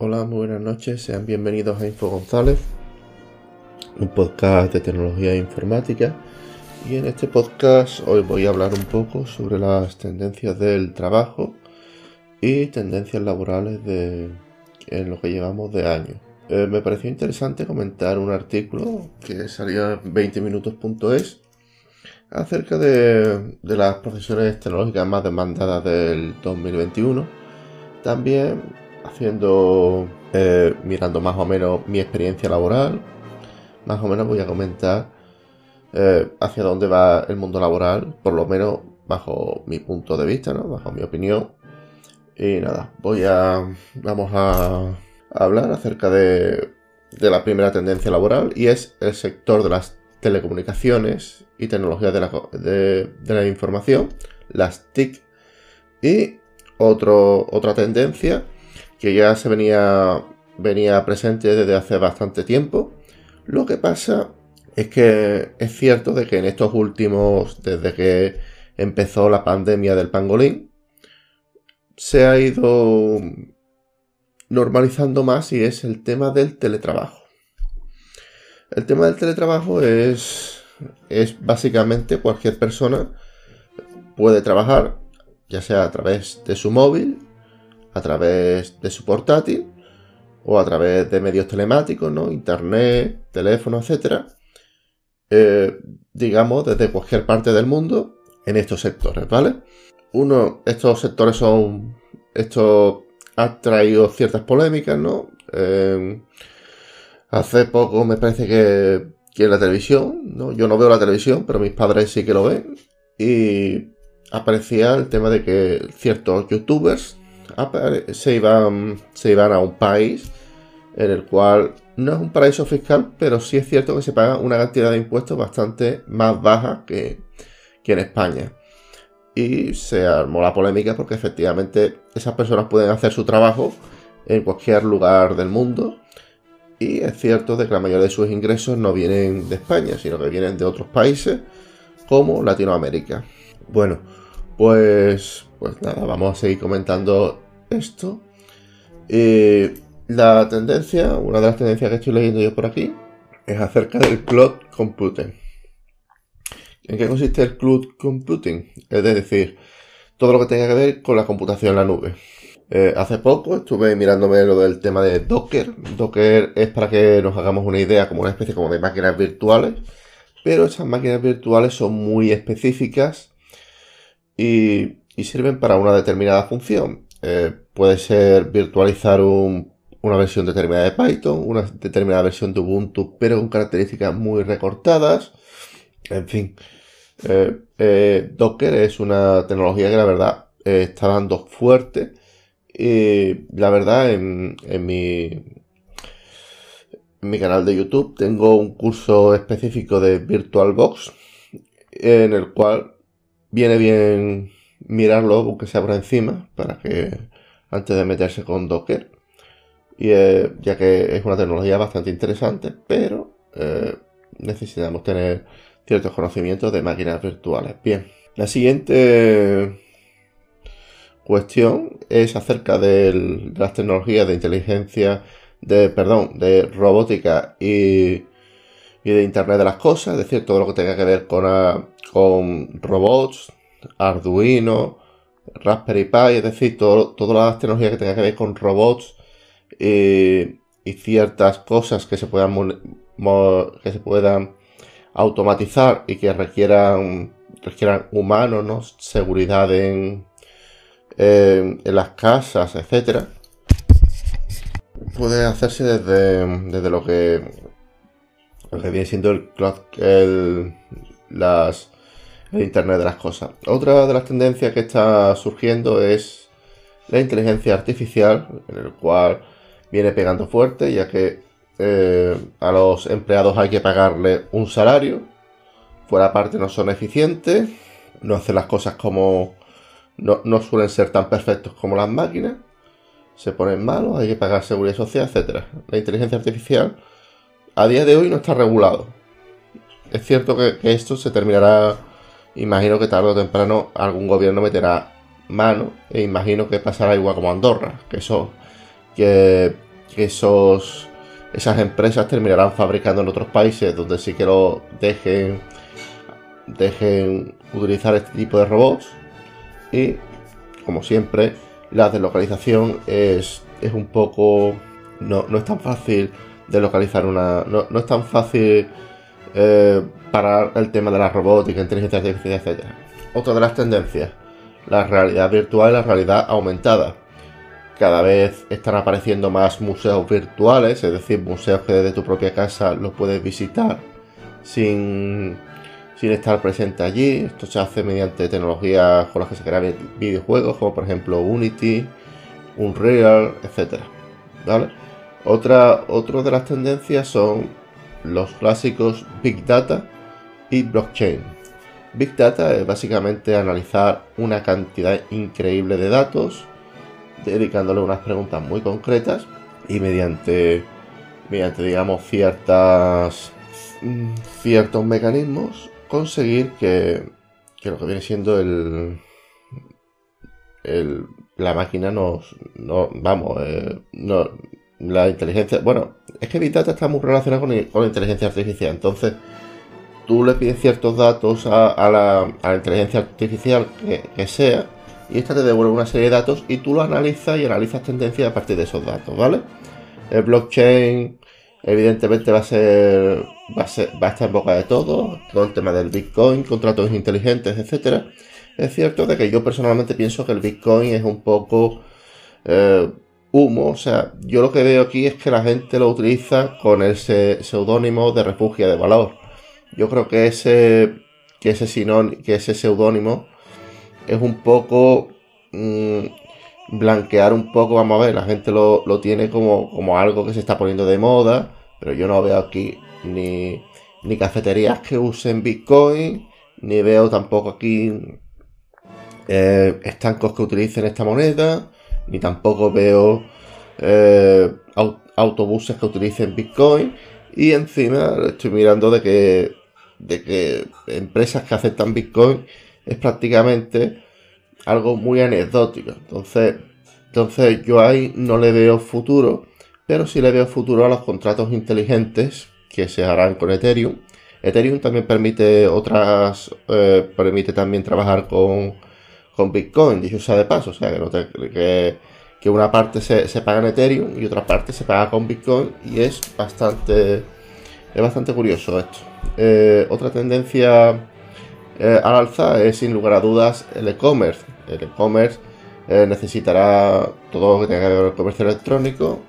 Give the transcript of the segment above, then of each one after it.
Hola, muy buenas noches, sean bienvenidos a Info González, un podcast de tecnología e informática. Y en este podcast hoy voy a hablar un poco sobre las tendencias del trabajo y tendencias laborales de, en lo que llevamos de año. Eh, me pareció interesante comentar un artículo que salió en 20minutos.es acerca de, de las profesiones tecnológicas más demandadas del 2021. También haciendo, eh, mirando más o menos mi experiencia laboral, más o menos voy a comentar eh, hacia dónde va el mundo laboral, por lo menos bajo mi punto de vista, ¿no? bajo mi opinión. Y nada, voy a, vamos a, hablar acerca de, de la primera tendencia laboral y es el sector de las telecomunicaciones y tecnologías de la, de, la información, las TIC, y otro, otra tendencia que ya se venía, venía presente desde hace bastante tiempo. Lo que pasa es que es cierto de que en estos últimos, desde que empezó la pandemia del pangolín, se ha ido normalizando más y es el tema del teletrabajo. El tema del teletrabajo es, es básicamente cualquier persona puede trabajar, ya sea a través de su móvil, a través de su portátil o a través de medios telemáticos, ¿no? Internet, teléfono, etcétera. Eh, digamos, desde cualquier parte del mundo en estos sectores, ¿vale? Uno, estos sectores son. Esto ha traído ciertas polémicas, ¿no? Eh, hace poco me parece que, que en la televisión, ¿no? Yo no veo la televisión, pero mis padres sí que lo ven. Y aparecía el tema de que ciertos youtubers se iban, se iban a un país en el cual no es un paraíso fiscal, pero sí es cierto que se paga una cantidad de impuestos bastante más baja que, que en España. Y se armó la polémica porque efectivamente esas personas pueden hacer su trabajo en cualquier lugar del mundo. Y es cierto de que la mayoría de sus ingresos no vienen de España, sino que vienen de otros países como Latinoamérica. Bueno, pues, pues nada, vamos a seguir comentando esto. la tendencia, una de las tendencias que estoy leyendo yo por aquí, es acerca del cloud computing. ¿En qué consiste el cloud computing? Es decir, todo lo que tenga que ver con la computación en la nube. Eh, hace poco estuve mirándome lo del tema de Docker. Docker es para que nos hagamos una idea como una especie como de máquinas virtuales, pero esas máquinas virtuales son muy específicas y, sirven para una determinada función. Eh, puede ser virtualizar una versión determinada de Python, una determinada versión de Ubuntu, pero con características muy recortadas. En fin, eh, eh, Docker es una tecnología que la verdad está dando fuerte. Y la verdad, en, mi canal de YouTube tengo un curso específico de VirtualBox en el cual viene bien mirarlo, aunque sea por encima, para que antes de meterse con Docker. Y eh, ya que es una tecnología bastante interesante, pero eh, necesitamos tener ciertos conocimientos de máquinas virtuales. Bien, la siguiente cuestión es acerca de las tecnologías de inteligencia, de, perdón, de robótica y, y de Internet de las Cosas, es decir, todo lo que tenga que ver con, ah, con robots, Arduino, Raspberry Pi, es decir, todo, todas las tecnologías que tengan que ver con robots eh, y ciertas cosas que se puedan que se puedan automatizar y que requieran requieran humanos, ¿no? seguridad en, en, las casas, etcétera, puede hacerse desde, desde lo que lo que viene siendo el, el las el Internet de las Cosas. Otra de las tendencias que está surgiendo es la inteligencia artificial, en el cual viene pegando fuerte, ya que eh, a los empleados hay que pagarle un salario, fuera parte no son eficientes, no hacen las cosas como... no, no suelen ser tan perfectos como las máquinas, se ponen malos, hay que pagar seguridad social, etc. La inteligencia artificial a día de hoy no está regulado. Es cierto que esto se terminará imagino que tarde o temprano algún gobierno meterá mano e imagino que pasará igual como Andorra, que eso que esos, esas empresas terminarán fabricando en otros países donde sí que lo dejen, dejen utilizar este tipo de robots. Y, como siempre, la deslocalización es, es un poco... No, no es tan fácil de localizar una... No, no es tan fácil eh, para el tema de la robótica, inteligencia artificial, etc. Otra de las tendencias, la realidad virtual y la realidad aumentada. Cada vez están apareciendo más museos virtuales, es decir, museos que desde tu propia casa los puedes visitar sin, sin estar presente allí. Esto se hace mediante tecnologías con las que se crean videojuegos, como por ejemplo Unity, Unreal, etc. ¿Vale? Otra, otra de las tendencias son los clásicos Big Data y Blockchain. Big Data es básicamente analizar una cantidad increíble de datos, dedicándole unas preguntas muy concretas y mediante, mediante digamos, ciertas, ciertos mecanismos conseguir que, que lo que viene siendo el, la máquina nos, no, vamos, eh, no, la inteligencia, bueno, es que Big Data está muy relacionado con, la inteligencia artificial, entonces tú le pides ciertos datos a, la, inteligencia artificial que, sea y esta te devuelve una serie de datos y tú lo analizas y analizas tendencias a partir de esos datos, ¿vale? El blockchain evidentemente va a ser va a, ser, va a estar en boca de todo, todo el tema del Bitcoin, contratos inteligentes, etcétera. Es cierto de que yo personalmente pienso que el Bitcoin es un poco eh, humo. O sea, yo lo que veo aquí es que la gente lo utiliza con ese seudónimo de refugio de valor. Yo creo que ese, que ese, que ese seudónimo es un poco mm, blanquear un poco, vamos a ver, la gente lo, tiene como, como, algo que se está poniendo de moda, pero yo no veo aquí ni, ni cafeterías que usen Bitcoin, ni veo tampoco aquí eh, estancos que utilicen esta moneda ni tampoco veo eh, autobuses que utilicen Bitcoin. Y encima estoy mirando de que, de que empresas que aceptan Bitcoin es prácticamente algo muy anecdótico. Entonces, entonces yo ahí no le veo futuro, pero sí le veo futuro a los contratos inteligentes que se harán con Ethereum. Ethereum también permite otras, eh, permite también trabajar con con Bitcoin, dicho sea de paso, o sea, que, que, una parte se, paga en Ethereum y otra parte se paga con Bitcoin y es bastante, es bastante curioso esto. Eh, otra tendencia eh, al alza es sin lugar a dudas el e-commerce. El e-commerce eh, necesitará todo lo que tenga que ver con el comercio electrónico,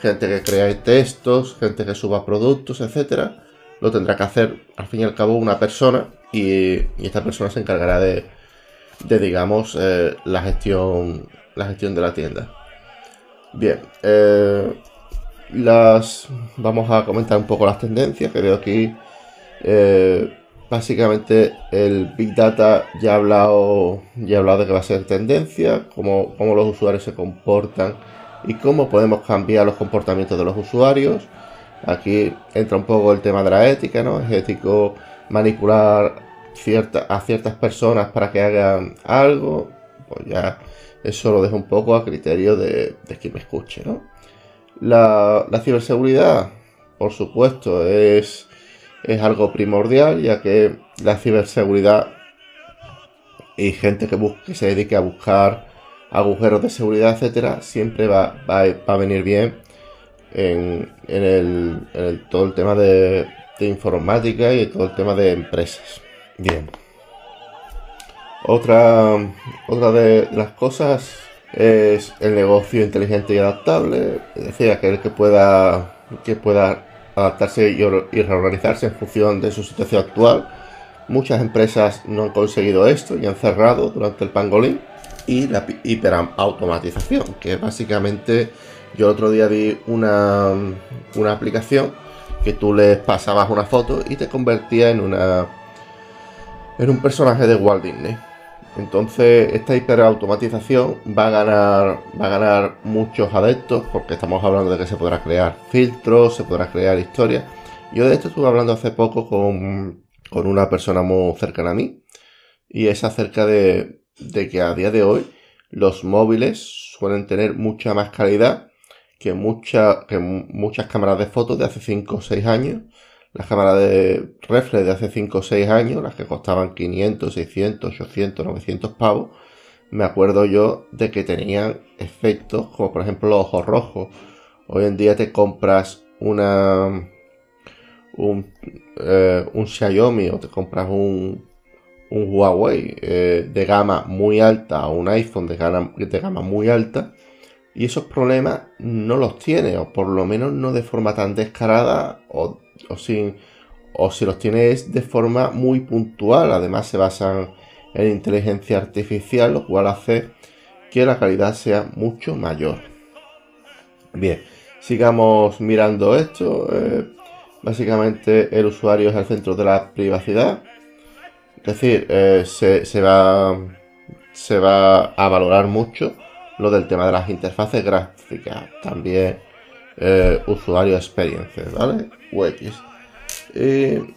gente que crea textos, gente que suba productos, etcétera. Lo tendrá que hacer al fin y al cabo una persona y esta persona se encargará de, de digamos eh, la gestión la gestión de la tienda. Bien eh, las vamos a comentar un poco las tendencias que veo aquí eh, básicamente el big data ya ha hablado ya ha hablado de que va a ser tendencia cómo, cómo los usuarios se comportan y cómo podemos cambiar los comportamientos de los usuarios. Aquí entra un poco el tema de la ética no es ético manipular a ciertas personas para que hagan algo, pues ya eso lo dejo un poco a criterio de, quien me escuche, ¿no? La, ciberseguridad, por supuesto, es, es algo primordial, ya que la ciberseguridad y gente que, busque, se dedique a buscar agujeros de seguridad, etcétera, siempre va, va, a venir bien en, el, todo el tema de, de informática y todo el tema de empresas. Bien. Otra, otra de las cosas es el negocio inteligente y adaptable, es decir, aquel que pueda, que pueda adaptarse y, reorganizarse en función de su situación actual. Muchas empresas no han conseguido esto y han cerrado durante el pangolín. Y la hiperautomatización, que básicamente yo el otro día vi una, una aplicación que tú le pasabas una foto y te convertía en una en un personaje de Walt Disney. Entonces esta hiperautomatización va a ganar va a ganar muchos adeptos porque estamos hablando de que se podrá crear filtros, se podrá crear historias. Yo de esto estuve hablando hace poco con, una persona muy cercana a mí y es acerca de, de que a día de hoy los móviles suelen tener mucha más calidad que, que muchas cámaras de fotos de hace 5 o 6 años, las cámaras de reflex de hace 5 o 6 años, las que costaban 500, 600, 800, 900 pavos, me acuerdo yo de que tenían efectos como por ejemplo los ojos rojos. Hoy en día te compras una un, eh, un Xiaomi o te compras un, un Huawei eh, de gama muy alta o un iPhone de gama, de gama muy alta y esos problemas no los tiene o por lo menos no de forma tan descarada o, o o si los tiene es de forma muy puntual además se basan en inteligencia artificial lo cual hace que la calidad sea mucho mayor bien sigamos mirando esto eh, Básicamente el usuario es el centro de la privacidad. Es decir, eh, se, va, se va a valorar mucho lo del tema de las interfaces gráficas. También eh, usuario experiencia, ¿vale? UX. Y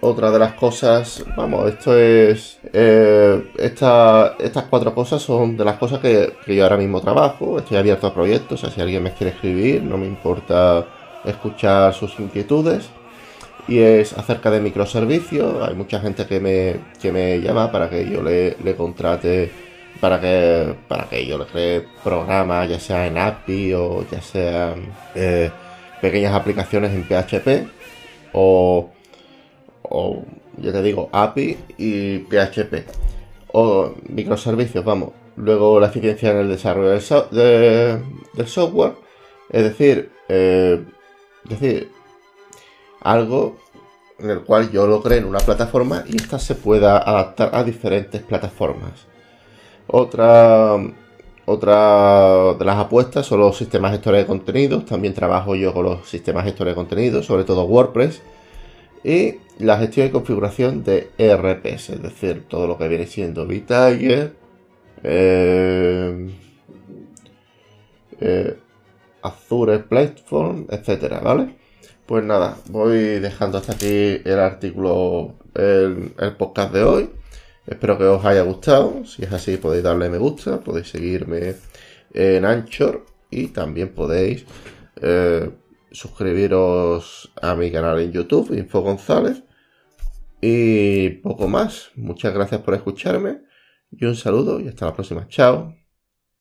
otra de las cosas, vamos, esto es. Eh, estas cuatro cosas son de las cosas que, que, yo ahora mismo trabajo. Estoy abierto a proyectos, o sea, si alguien me quiere escribir, no me importa escuchar sus inquietudes y es acerca de microservicios. Hay mucha gente que me, que me llama para que yo le, contrate, para que, para que yo le cree programas, ya sea en API o ya sea eh, pequeñas aplicaciones en PHP o, o, ya te digo, API y PHP o microservicios, vamos. Luego la eficiencia en el desarrollo del, del software, es decir, eh, es decir, algo en el cual yo lo cree en una plataforma y esta se pueda adaptar a diferentes plataformas. Otra, otra de las apuestas son los sistemas gestores de contenidos. También trabajo yo con los sistemas gestores de contenidos, sobre todo WordPress. Y la gestión y configuración de ERPs, es decir, todo lo que viene siendo Vitager, eh, eh, Azure Platform, etcétera, ¿vale? Pues nada, voy dejando hasta aquí el artículo, el, podcast de hoy. Espero que os haya gustado. Si es así, podéis darle me gusta, podéis seguirme en Anchor y también podéis eh, suscribiros a mi canal en YouTube, Info González. Y poco más. Muchas gracias por escucharme y un saludo y hasta la próxima. Chao.